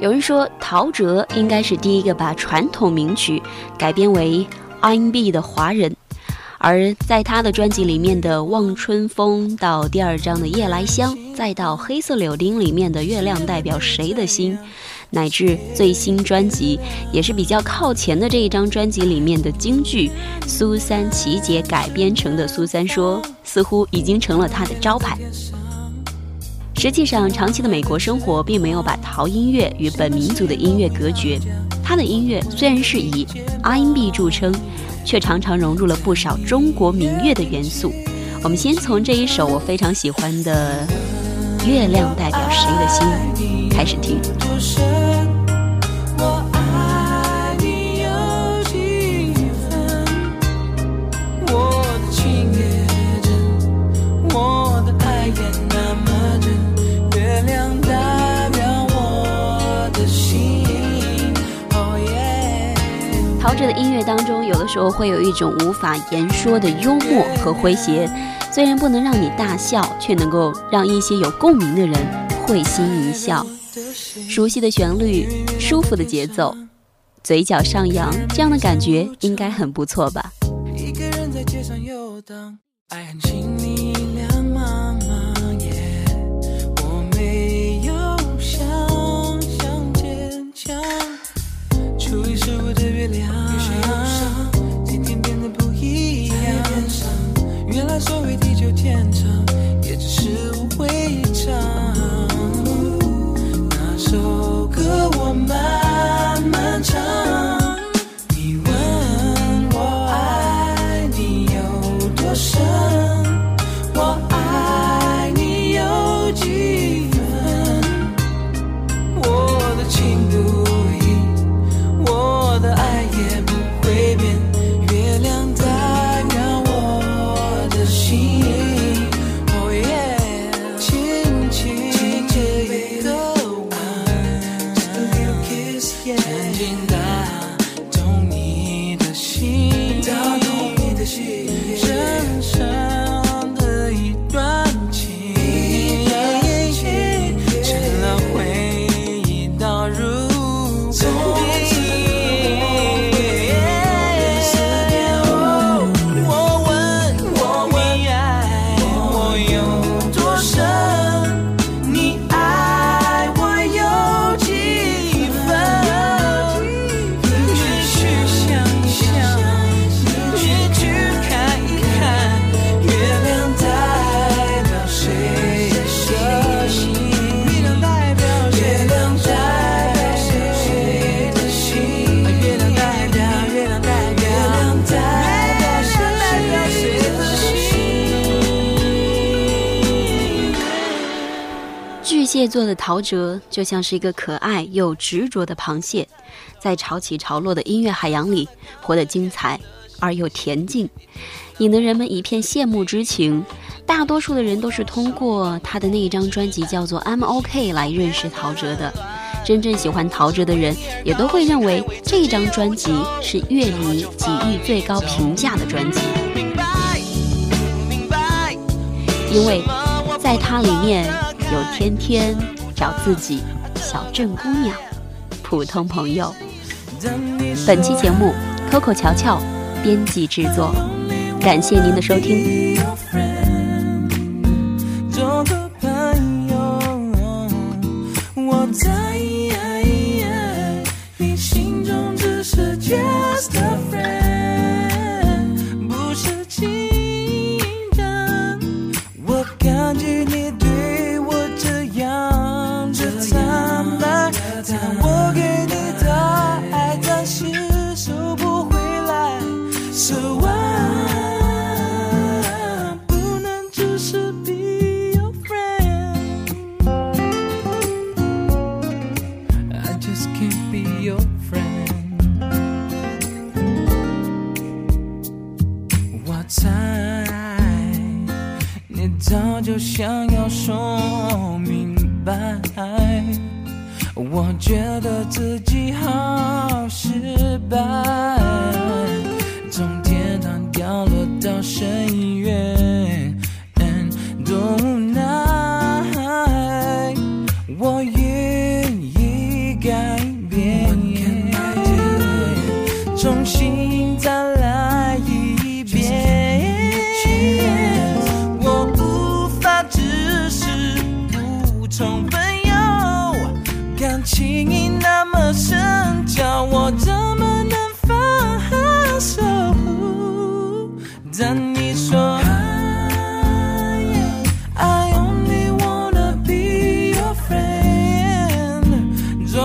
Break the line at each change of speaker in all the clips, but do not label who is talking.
有人说，陶喆应该是第一个把传统名曲改编为 R&B 的华人。而在他的专辑里面的《望春风》，到第二章的《夜来香》，再到《黑色柳丁》里面的《月亮代表谁的心》，乃至最新专辑也是比较靠前的这一张专辑里面的京剧《苏三奇姐》改编成的《苏三说》，似乎已经成了他的招牌。实际上，长期的美国生活并没有把陶音乐与本民族的音乐隔绝。他的音乐虽然是以 R&B 著称。却常常融入了不少中国民乐的元素。我们先从这一首我非常喜欢的《月亮代表谁的心》开始听。这的音乐当中，有的时候会有一种无法言说的幽默和诙谐，虽然不能让你大笑，却能够让一些有共鸣的人会心一笑。熟悉的旋律，舒服的节奏，嘴角上扬，这样的感觉应该很不错吧。一个人在街上游荡，爱恨情迷两茫蟹座的陶喆就像是一个可爱又执着的螃蟹，在潮起潮落的音乐海洋里活得精彩而又恬静，引得人们一片羡慕之情。大多数的人都是通过他的那一张专辑叫做《I'm OK》来认识陶喆的。真正喜欢陶喆的人也都会认为这张专辑是乐迷给予最高评价的专辑，因为在它里面。有天天找自己，小镇姑娘，普通朋友。本期节目，Coco 乔乔编辑制作，感谢您的收听。要说明白，我觉得自己好失败，从天堂掉落到深渊，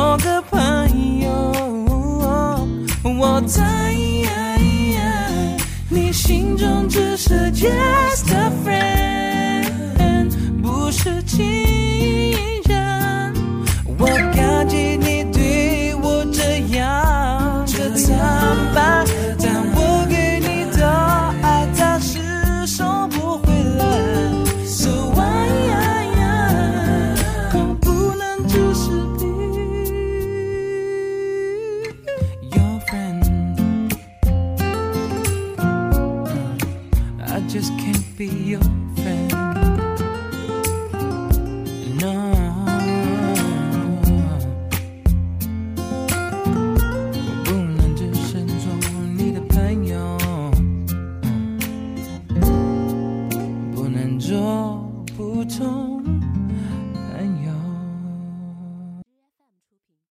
做个朋友我在你心中只是 just a friend 不是情 just can't be your friend.